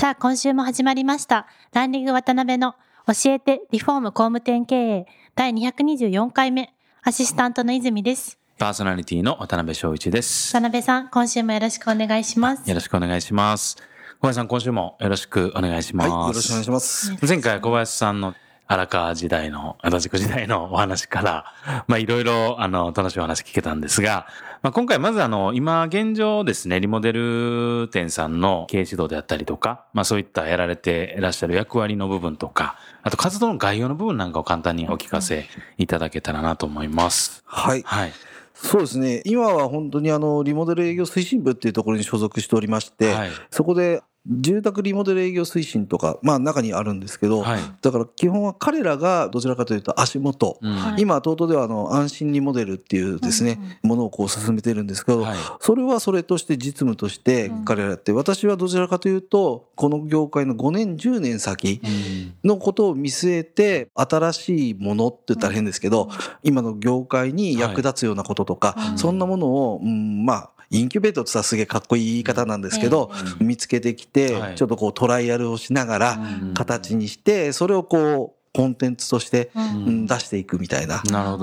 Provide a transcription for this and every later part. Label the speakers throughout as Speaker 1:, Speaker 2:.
Speaker 1: さあ今週も始まりましたランリング渡辺の教えてリフォーム工務店経営第224回目アシスタントの泉です
Speaker 2: パーソナリティの渡辺翔一です。
Speaker 1: 渡辺さん今週もよろしくお願いします
Speaker 2: よろしくお願いします。小林さん、今週もよろしくお願いします。
Speaker 3: はい、よろしくお願いします。
Speaker 2: 前回小林さんの荒川時代の、足立区時代の お話から、まあいろいろ、あの、楽しいお話聞けたんですが、まあ今回まずあの、今現状ですね、リモデル店さんの経営指導であったりとか、まあそういったやられていらっしゃる役割の部分とか、あと活動の概要の部分なんかを簡単にお聞かせいただけたらなと思います。
Speaker 3: はい。
Speaker 2: はい。
Speaker 3: そうですね。今は本当にあの、リモデル営業推進部っていうところに所属しておりまして、
Speaker 2: はい
Speaker 3: そこで住宅リモデル営業推進とか、まあ中にあるんですけど、
Speaker 2: はい。
Speaker 3: だから基本は彼らがどちらかというと足元、
Speaker 2: うん。
Speaker 1: はい。
Speaker 3: 今、東都ではあの安心リモデルっていうですね、ものをこう進めてるんですけど、
Speaker 2: はい。
Speaker 3: それはそれとして実務として彼らやって、私はどちらかというと、この業界の5年、10年先
Speaker 2: うん。
Speaker 3: のことを見据えて、新しいものって言ったら変ですけど、今の業界に役立つようなこととか、
Speaker 1: はい
Speaker 3: そんなものを、うん、まあ、インキュベートって言ったらすげえかっこいい言い方なんですけど、見つけてきて、
Speaker 2: はい。
Speaker 3: ちょっとこうトライアルをしながら
Speaker 2: うん。
Speaker 3: 形にして、それをこう、コンテンツとして、出していくみたいな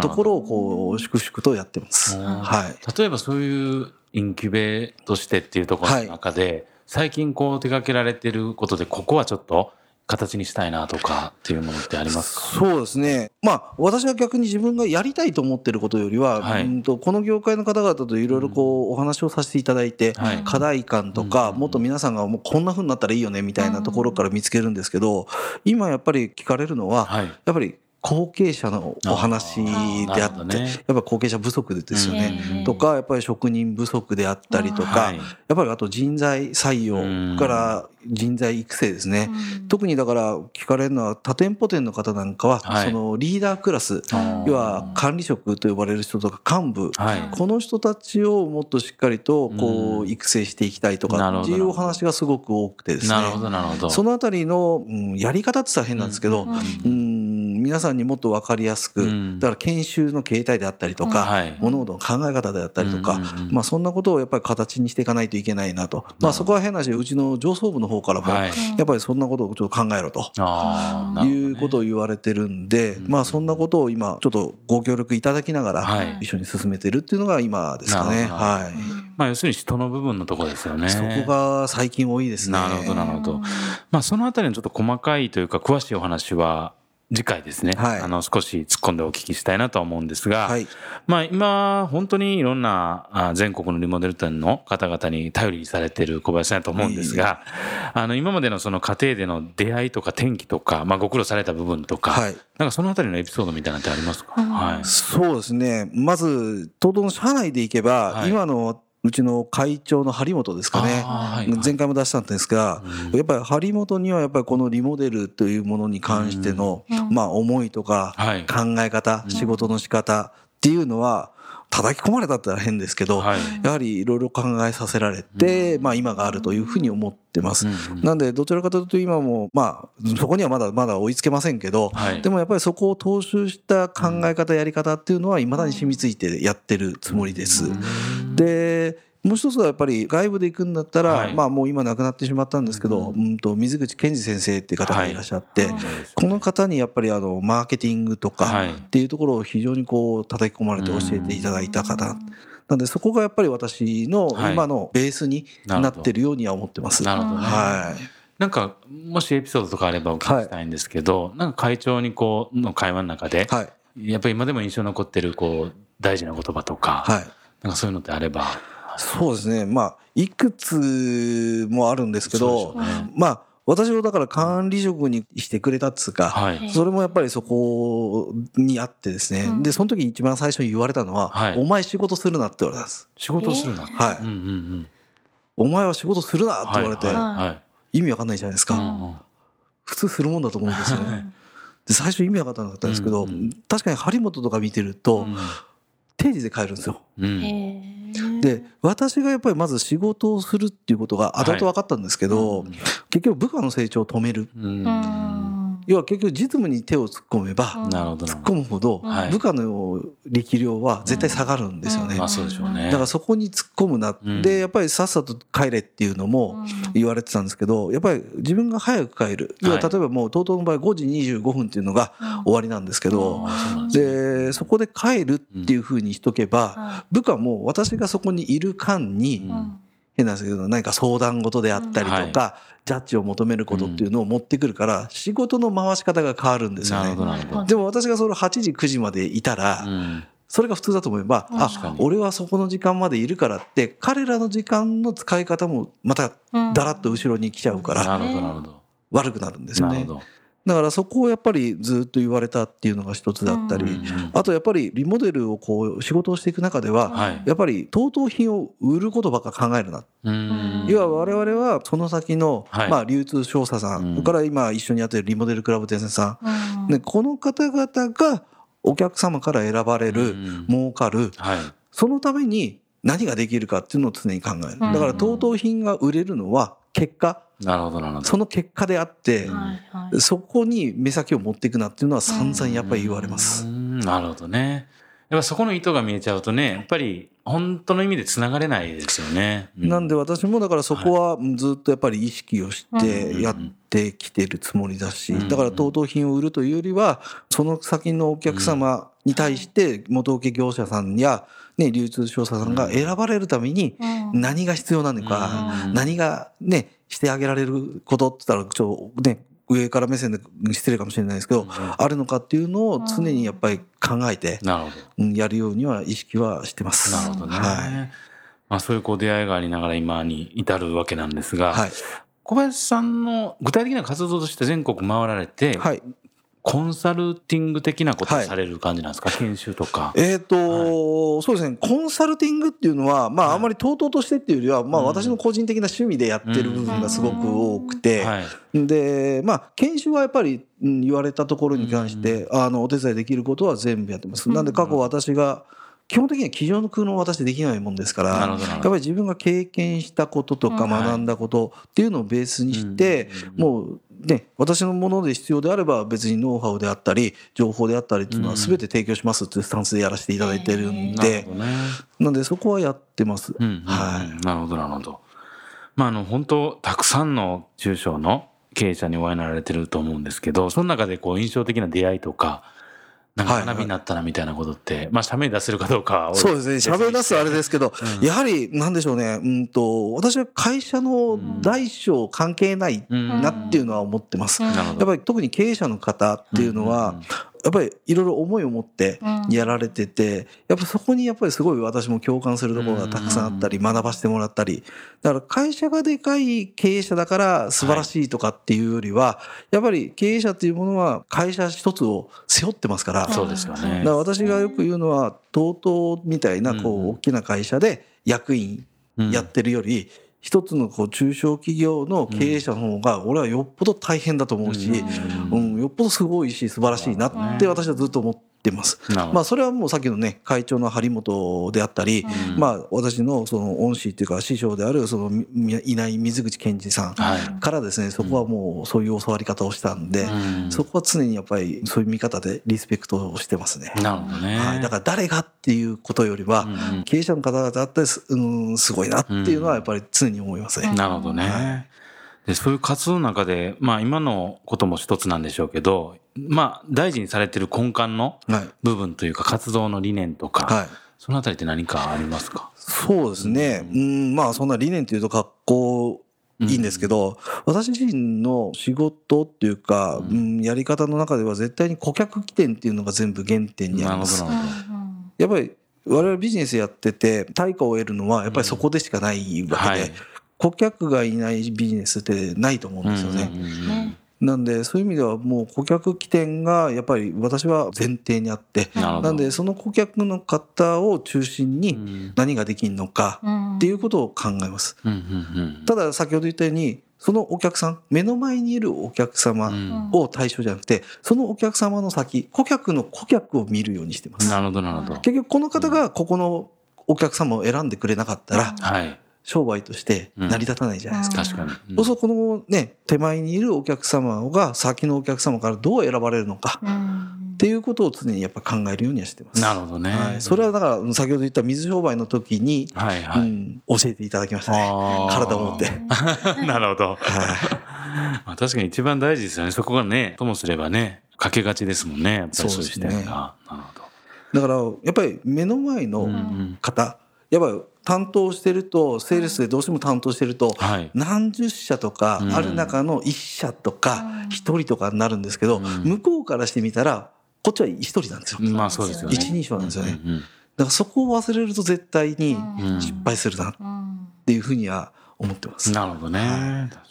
Speaker 3: ところをこう、粛々とやってます。
Speaker 2: うん。
Speaker 3: はい。
Speaker 2: 例えばそういうインキュベとしてっていうところの中で、最近こう手掛けられてることでここはちょっと形にしたいなとかっていうものってありますか？
Speaker 3: そうですね。まあ、私は逆に自分がやりたいと思ってることよりは、
Speaker 2: はい。
Speaker 3: うんとこの業界の方々といろいろこう、お話をさせていただいて、
Speaker 2: はい。
Speaker 3: 課題感とか、
Speaker 2: うん。
Speaker 3: もっと皆さんがもうこんな風になったらいいよねみたいなところから見つけるんですけど、今やっぱり聞かれるのは、
Speaker 2: はい。
Speaker 3: やっぱり後継者のお話であって、
Speaker 2: どね。
Speaker 3: やっぱり後継者不足ですよね。
Speaker 1: うん
Speaker 3: とか、やっぱり職人不足であったりとか、
Speaker 2: はい。
Speaker 3: やっぱりあと人材採用から人材育成ですね。特にだから聞かれるのは多店舗店の方なんかは、
Speaker 2: はい。
Speaker 3: そのリーダークラス、要は管理職と呼ばれる人とか幹部、
Speaker 2: はい。
Speaker 3: この人たちをもっとしっかりとこ
Speaker 2: う
Speaker 3: うん。育成していきたいとかっていうお話がすごく多くてですね。
Speaker 2: なるほどなるほど。
Speaker 3: そのあたりの、うんやり方って言ったら変なんですけど、
Speaker 1: うん。
Speaker 3: うん皆さんにもっと分かりやすく、
Speaker 2: うん。
Speaker 3: だから研修の形態であったりとか、
Speaker 2: はい。
Speaker 3: 物事の考え方であったりとか、まあそんなことをやっぱり形にしていかないといけないなと。まあそこは変な話、うちの上層部の方からも、
Speaker 2: はい。
Speaker 3: やっぱりそんなことをちょっと考えろと。いうことを言われてるんで、
Speaker 2: うん
Speaker 3: まあそんなことを今ちょっとご協力いただきなが
Speaker 2: はい。
Speaker 3: ら一緒に進めてるっていうのが今ですかね。はい。
Speaker 2: まあ要するに人の部分のところですよね。
Speaker 3: そこが最近多いですね。
Speaker 2: なるほどなるほど。まあそのあたりのちょっと細かいというか詳しいお話は次回ですね、
Speaker 3: はい
Speaker 2: あの少し突っ込んでお聞きしたいなとは思うんですが、
Speaker 3: はい。
Speaker 2: まあ今、本当にいろんなあ全国のリモデル店の方々に頼りにされている小林さんだと思うんですが、あの今までのその家庭での出会いとか転機とか、まあご苦労された部分とか、
Speaker 3: はい
Speaker 2: なんかそのあたりのエピソードみたいなのってありますか、はい。
Speaker 3: そうですね。まず、東東の社内でいけば、
Speaker 2: はい
Speaker 3: 今のうちの会長の張本ですかね。
Speaker 2: はいはい。
Speaker 3: 前回も出したんですが、やっぱり張本にはやっぱりこのリモデルというものに関しての、まあ思いとか
Speaker 2: はい。
Speaker 3: 考え方、仕事の仕方っていうのは、叩き込まれたって変ですけど、
Speaker 2: はい。
Speaker 3: やはりいろいろ考えさせられて、まあ今があるというふうに思ってます。
Speaker 2: うん。
Speaker 3: なんで、どちらかというと今も、まあ、そこにはまだまだ追いつけませんけど、
Speaker 2: はい。
Speaker 3: でもやっぱりそこを踏襲した考え方、やり方っていうのは、未だに染みついてやってるつもりです。で、もう一つはやっぱり外部で行くんだったら、
Speaker 2: はい
Speaker 3: まあもう今亡くなってしまったんですけど、うんと水口健二先生っていう方がいらっしゃって、この方にやっぱりあのマーケティングと
Speaker 2: は
Speaker 3: か
Speaker 2: い
Speaker 3: っていうところを非常にこう叩き込まれて教えていただいた方。なんでそこがやっぱり私の
Speaker 2: はい
Speaker 3: 今のベースになってるようには思ってます。
Speaker 2: なるほどね
Speaker 3: はい。
Speaker 2: なんか、もしエピソードとかあればお聞きしたいんですけど、なんか会長にこう、の会話の中で、
Speaker 3: はい。
Speaker 2: やっぱり今でも印象に残ってる、こう、大事な言葉とか、
Speaker 3: はい。
Speaker 2: なんかそういうのってあれば。
Speaker 3: そうですね。まあ、いくつもあるんですけど、
Speaker 2: ね
Speaker 3: まあ、私をだから管理職にしてくれたっつうか、
Speaker 2: はい。
Speaker 3: それもやっぱりそこにあってですね、
Speaker 1: うん
Speaker 3: で、その時に一番最初に言われたのは、
Speaker 2: はい
Speaker 3: お前仕事するなって言われたんです。
Speaker 2: 仕事をするな。
Speaker 3: はい。
Speaker 2: うんうんうん。
Speaker 3: お前は仕事するなって言われて、
Speaker 2: はいはいはい
Speaker 3: 意味わかんないじゃないですか。
Speaker 2: うんうん
Speaker 3: 普通するもんだと思うんですよね。で最初意味わかんなかったんですけど、
Speaker 2: うんうん
Speaker 3: 確かに張本とか見てると、
Speaker 2: うん
Speaker 3: 定時で帰るんですよ。
Speaker 2: うん。
Speaker 3: で私がやっぱりまず仕事をするっていうことが後々分かったんですけど、結局部下の成長を止める。
Speaker 2: うん。
Speaker 1: うん
Speaker 3: 要は結局実務に手を突っ込めば、
Speaker 1: うん。
Speaker 2: なるほど。な
Speaker 3: 突っ込むほど
Speaker 2: はい。
Speaker 3: 部下の力量は絶対下がるんですよね。
Speaker 2: まあそうでしょうね。
Speaker 3: だからそこに突っ込むな、
Speaker 2: うん。
Speaker 3: でやっぱりさっさと帰れっていうのも言われてたんですけどやっぱり自分が早く帰る。要は
Speaker 2: はい
Speaker 3: 例えばもう TOTO の場合5時25分っていうのが終わりなんですけど、
Speaker 2: で
Speaker 3: そこで帰るっていうふうにしとけば、
Speaker 1: は
Speaker 3: 部下も私がそこにいる間に、変なんですけど何か相談事であったりとか、ジャッジを求めることっていうのを持ってくるから仕事の回し方が変わるんですよ
Speaker 2: なるほど
Speaker 3: ね。
Speaker 2: なるほど。
Speaker 3: でも私がその8時9時までいたら、
Speaker 2: うん。
Speaker 3: それが普通だと思えば、あ俺はそこの時間までいるからって彼らの時間の使い方もまただらっと後ろに来ちゃうから
Speaker 2: なるほどなるほど。
Speaker 3: 悪くなるんですよね。
Speaker 2: なるほ。ど
Speaker 3: だからそこをやっぱりずっと言われたっていうのが一つだったり、あとやっぱりリモデルをこう仕事をしていく中では、
Speaker 2: はい。
Speaker 3: やっぱり当等品を売ることばっか考えるな。
Speaker 2: うん。
Speaker 3: 要は我々はその先の、
Speaker 2: はい。
Speaker 3: まあ、流通商社さん、
Speaker 2: うん。
Speaker 3: それから今一緒にやってるリモデルクラブ伝説さん、
Speaker 1: うん。
Speaker 3: ね、この方々がお客様から選ばれる、
Speaker 2: うん。
Speaker 3: 儲かる
Speaker 2: はい。
Speaker 3: そのために何ができるかっていうのを常に考える。だから当等品が売れるのは結果
Speaker 2: なるほどなるほど。
Speaker 3: その結果であって、
Speaker 1: はいはい。
Speaker 3: そこに目先を持っていくなっていうのは散々やっぱり言われます。
Speaker 2: うんなるほどね。やっぱそこの意図が見えちゃうとね、やっぱり本当の意味で繋がれないですよね。う
Speaker 3: なんで私もだからそこはずっとやっぱり意識をしてやってきてるつもりだし
Speaker 2: うん
Speaker 3: だから当等品を売るというよりはその先のお客様に対して元請け業者さんやね流通商社さんが選ばれるために
Speaker 1: うん。
Speaker 3: 何が必要なのか
Speaker 2: うん。
Speaker 3: 何がねしてあげられることって言ったらちょっとね上から目線で失礼かもしれないですけどあるのかっていうのを常にやっぱり考えて。うんやるようには意識はしてます。
Speaker 2: なるほどね。
Speaker 3: はい。
Speaker 2: まあそういうこう出会いがありながら今に至るわけなんですが、
Speaker 3: はい。
Speaker 2: 小林さんの具体的な活動として全国回られて、
Speaker 3: はい
Speaker 2: コンサルティング的なことをされる感じなんですか、研修とか。
Speaker 3: えっ、と、そうですね、コンサルティングっていうのは、まあ、
Speaker 2: はい。
Speaker 3: あまりとうとうとしてっていうよりは、まあ、
Speaker 2: うん。
Speaker 3: 私の個人的な趣味でやってる部分がすごく多くて、
Speaker 2: はい。
Speaker 3: で、まあ、研修はやっぱり、うん言われたところに関して、あの、お手伝いできることは全部やってます。なんで、過去私が、基本的には机上の空論を私できないもんですから、やっぱり自分が経験したこととか
Speaker 1: うん
Speaker 3: 学んだことっていうのをベースにして、
Speaker 2: うん。
Speaker 3: もうね、私のもので必要であれば別にノウハウであったり、情報であったりっていうのは
Speaker 2: うん
Speaker 3: 全て提供しますっていうスタンスでやらせていただいてるんで、
Speaker 2: ほどね。
Speaker 3: なんでそこはやってます。
Speaker 2: うんうんうん
Speaker 3: はい
Speaker 2: なるほど、なるほど。まあ、あの、本当たくさんの中小の経営者にお会いになられてると思うんですけど、その中でこう、印象的な出会いとか、なんか
Speaker 3: はい
Speaker 2: 学びになったなみたいなことって、まあ、社名出せるかどうかは
Speaker 3: そうですね。喋り出すとあれですけど、
Speaker 2: うん。
Speaker 3: やはり、なんでしょうね。うんと、私は会社の大小関係ない
Speaker 2: うん
Speaker 3: なっていうのは思ってます。
Speaker 1: うん。
Speaker 3: やっぱり特に経営者の方っていうのは、やっぱりいろいろ思いを持って
Speaker 1: うん。
Speaker 3: やられてて、やっぱそこにやっぱりすごい私も共感するところがたくさんあったり、学ばせてもらったり、だから会社がでかい経営者だから素晴らしいとかっていうよりは、やっぱり経営者っていうものは会社一つを背負ってますから、
Speaker 2: そうですよね。
Speaker 3: だから私がよく言うのは TOTO みたいなこ
Speaker 2: う
Speaker 3: 大きな会社で役員やってるより一つのこう中小企業の経営者の方が俺はよっぽど大変だと思うし、うん、よっぽどすごいし素晴らしいなって私はずっと思ってます。まあそれはもうさっきのね会長の張本であったり、
Speaker 2: うん
Speaker 3: まあ私のその恩師っていうか師匠であるそのみいない水口健二さん
Speaker 2: はい。
Speaker 3: からですねそこはもうそういう教わり方をしたんで、
Speaker 2: うん
Speaker 3: そこは常にやっぱりそういう見方でリスペクトをしてますね。
Speaker 2: なるほどね。
Speaker 3: はい、だから誰がっていうことよりは、経営者の方々だってす,、うん、すごいなっていうのはやっぱり常に思いますね。
Speaker 2: なるほどね。で、そういう活動の中で、まあ今のことも一つなんでしょうけど、まあ大事にされてる根幹の
Speaker 3: はい、
Speaker 2: 部分というか活動の理念とか、
Speaker 3: はい。
Speaker 2: そのあたりって何かありますか？
Speaker 3: そうですね。うん、まあそんな理念っていうと格好いいんですけど、私自身の仕事っていうか、
Speaker 2: う
Speaker 3: うんん、やり方の中では絶対に顧客起点っていうのが全部原点にあります。
Speaker 2: なる。ほど。
Speaker 3: やっぱり我々ビジネスやってて対価を得るのはやっぱりそこでしかないわけで、
Speaker 2: はい
Speaker 3: 顧客がいないビジネスってないと思うんですよね。
Speaker 2: うんうんうん
Speaker 1: ね
Speaker 3: なんでそういう意味ではもう顧客起点がやっぱり私は前提にあって
Speaker 2: な
Speaker 3: んでその顧客の方を中心に何ができるのか
Speaker 1: うん
Speaker 3: っていうことを考えます。ただ先ほど言ったようにそのお客さん目の前にいるお客様
Speaker 2: うん
Speaker 3: を対象じゃなくてそのお客様の先顧客の顧客を見るようにしてます。
Speaker 2: なるほどなるほど。
Speaker 3: 結局この方がここのお客様を選んでくれなかったら
Speaker 2: はい。
Speaker 3: 商売として成り立たないじゃないですか。
Speaker 2: 確かに。
Speaker 3: そうするとこのね手前にいるお客様が先のお客様からどう選ばれるのか
Speaker 1: うん
Speaker 3: っていうことを常にやっぱ考えるようにはしてます。
Speaker 2: なるほどね。
Speaker 3: はい、それはだから先ほど言った水商売の時に、
Speaker 2: はいはい。
Speaker 3: うん、教えていただきましたね。体を持って。
Speaker 2: なるほど。
Speaker 3: はい
Speaker 2: まあ確かに一番大事ですよね。そこがね、ともすればね、かけがちですもんね。やっぱりそう
Speaker 3: ですね
Speaker 2: なるほど。
Speaker 3: だからやっぱり目の前の
Speaker 2: うん
Speaker 3: 方、やっぱり担当してるとセールスでどうしても担当してると
Speaker 2: はい。
Speaker 3: 何十社とか
Speaker 2: うん
Speaker 3: ある中の1社とか
Speaker 1: うん
Speaker 3: 1人とかになるんですけど、
Speaker 2: うん
Speaker 3: 向こうからしてみたらこっちは1人なんですよ。
Speaker 2: まあそうですよね。
Speaker 3: 一人称なん？ですよね。だからそこを忘れると絶対に
Speaker 2: うん
Speaker 3: 失敗するなっ
Speaker 1: うん
Speaker 3: ていうふうには思ってます。
Speaker 2: なるほどね。
Speaker 3: はい。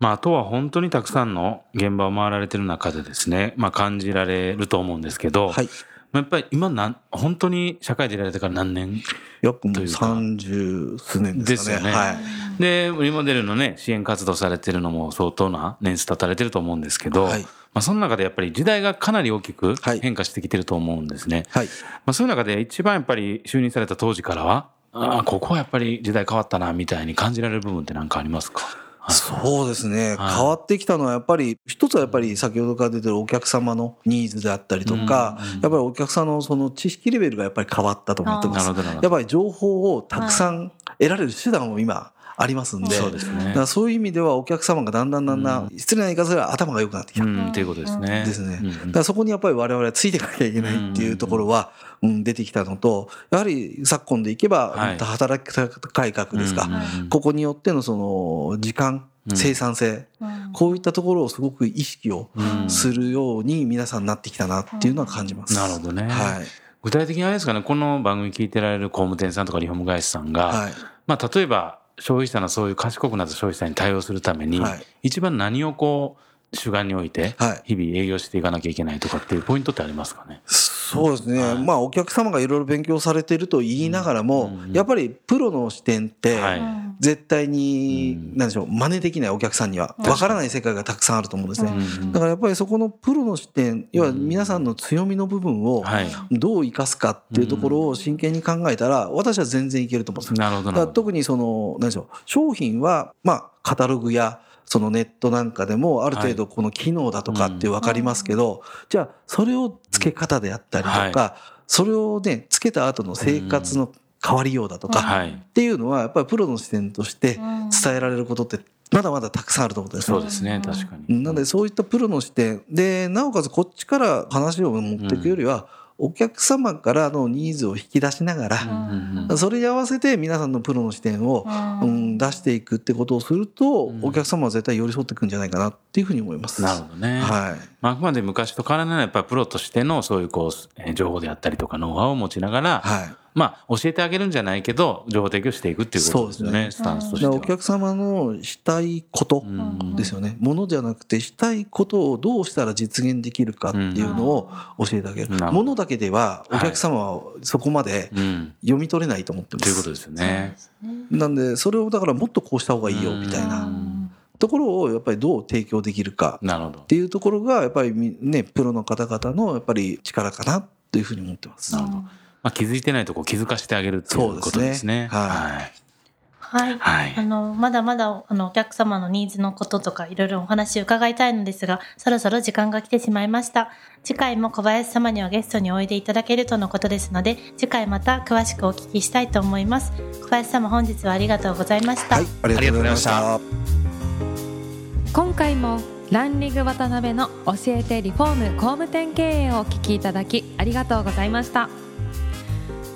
Speaker 2: まあ、あとは本当にたくさんの現場を回られてる中でですね、まあ感じられると思うんですけど、
Speaker 3: はい。
Speaker 2: まあやっぱり今なん、本当に社会でいられてから何年？
Speaker 3: 約もう
Speaker 2: というか
Speaker 3: 30数年ですかね。
Speaker 2: ですよね
Speaker 3: はい。
Speaker 2: で、リモデルのね、支援活動されてるのも相当な年数経たれてると思うんですけど、
Speaker 3: はい
Speaker 2: まあその中でやっぱり時代がかなり大きく
Speaker 3: はい
Speaker 2: 変化してきてると思うんですね。
Speaker 3: はい。
Speaker 2: まあそういう中で一番やっぱり就任された当時からは、ああ、ここはやっぱり時代変わったな、みたいに感じられる部分って何かありますか？はい
Speaker 3: そうですね、
Speaker 2: はい。
Speaker 3: 変わってきたのはやっぱり一つはやっぱり先ほどから出てるお客様のニーズであったりとか、
Speaker 2: うん。
Speaker 3: やっぱりお客さんのその知識レベルがやっぱり変わったと思ってます。やっぱり情報をたくさん得られる手段も今ありますんで、
Speaker 2: そうですね
Speaker 3: だからそういう意味ではお客様がだんだんだんだん、失礼な言い方すれば頭が良くなってきた。
Speaker 2: うん、っていうことですね。
Speaker 3: ですね
Speaker 2: うんうん
Speaker 3: だからそこにやっぱり我々はついていかなきゃいけないっていうところは、うん、出てきたのと、やはり昨今でいけば、
Speaker 2: はい
Speaker 3: 働き方改革ですか、
Speaker 2: うんうんうん
Speaker 3: ここによってのその時間、
Speaker 2: うん
Speaker 3: 生産性、
Speaker 1: うん
Speaker 3: こういったところをすごく意識を
Speaker 2: うん
Speaker 3: するように皆さんなってきたなっていうのは感じます。
Speaker 2: なるほどね。
Speaker 3: はい。
Speaker 2: 具体的にあれですかね、この番組聞いてられる工務店さんとかリフォーム会社さんが、
Speaker 3: はい。
Speaker 2: まあ例えば消費者のそういう賢くなった消費者に対応するために、
Speaker 3: はい。
Speaker 2: 一番何をこう主眼において
Speaker 3: はい。
Speaker 2: 日々営業していかなきゃいけないとかっていうポイントってありますかね？
Speaker 3: そうですね。
Speaker 2: はい。
Speaker 3: まあお客様がいろいろ勉強されてると言いながらも、
Speaker 2: うん。
Speaker 3: やっぱりプロの視点って、
Speaker 2: はい。
Speaker 3: 絶対に、
Speaker 2: うん。
Speaker 3: なんでしょう、真似できないお客さんには、
Speaker 1: うん。
Speaker 3: わからない世界がたくさんあると思うんですね。
Speaker 2: うん。
Speaker 3: だからやっぱりそこのプロの視点、要は皆さんの強みの部分を
Speaker 2: はい。
Speaker 3: どう生かすかっていうところを真剣に考えたら、私は全然いけると思うんです
Speaker 2: なるほど。
Speaker 3: 特にその、何でしょう、商品は、まあ、カタログや、そのネットなんかでもある程度この機能だとかって分かりますけど、じゃあそれを付け方であったりとか、それをね、付けた後の生活の変わりようだとか、
Speaker 2: はい。
Speaker 3: っていうのはやっぱりプロの視点として伝えられることってまだまだたくさんあると思うんですよ。
Speaker 2: そうですね、確かに。
Speaker 3: なのでそういったプロの視点。でなおかつこっちから話を持っていくよりは、お客様からのニーズを引き出しながら、それに合わせて皆さんのプロの視点を、うん、出していくってことをすると、
Speaker 2: うん
Speaker 3: お客様は絶対寄り添っていくんじゃないかなっていうふうに思います。
Speaker 2: なるほどね。
Speaker 3: はい。
Speaker 2: まあ、あくまで昔と変わらないやっぱりプロとしてのそういうこうえー情報であったりとかノウハウを持ちながら、
Speaker 3: はい。
Speaker 2: まあ教えてあげるんじゃないけど情報提供していくっていうことですよね
Speaker 3: そう
Speaker 2: スタンスとして
Speaker 3: お客様のしたいこと
Speaker 2: うん
Speaker 3: ですよね。ものじゃなくてしたいことをどうしたら実現できるかっていうのを教えてあげる。ものだけではお客様はそこまで
Speaker 2: うん、
Speaker 3: 読み取れないと思ってます。
Speaker 2: ということですよね。
Speaker 3: なんでそれをだからもっとこうした方がいいよみたいなところをやっぱりどう提供できるか
Speaker 2: なるほど
Speaker 3: っ。ていうところがやっぱりみねプロの方々のやっぱり力かなというふうに思ってます。
Speaker 2: なるほどまあ、気づいてないとこ気づかせてあげるっていうことですね。
Speaker 3: そうですねはい
Speaker 2: はい。
Speaker 1: はい。
Speaker 2: はい
Speaker 1: あの、まだまだ、あの、お客様のニーズのこととか、いろいろお話を伺いたいのですが、そろそろ時間が来てしまいました。次回も小林様にはゲストにおいでいただけるとのことですので、次回また詳しくお聞きしたいと思います。小林様、本日はありがとうございました。
Speaker 3: はい、ありがとうございまし
Speaker 2: あ
Speaker 3: た。
Speaker 4: 今回もランリング渡辺の教えてリフォーム工務店経営をお聞きいただきありがとうございました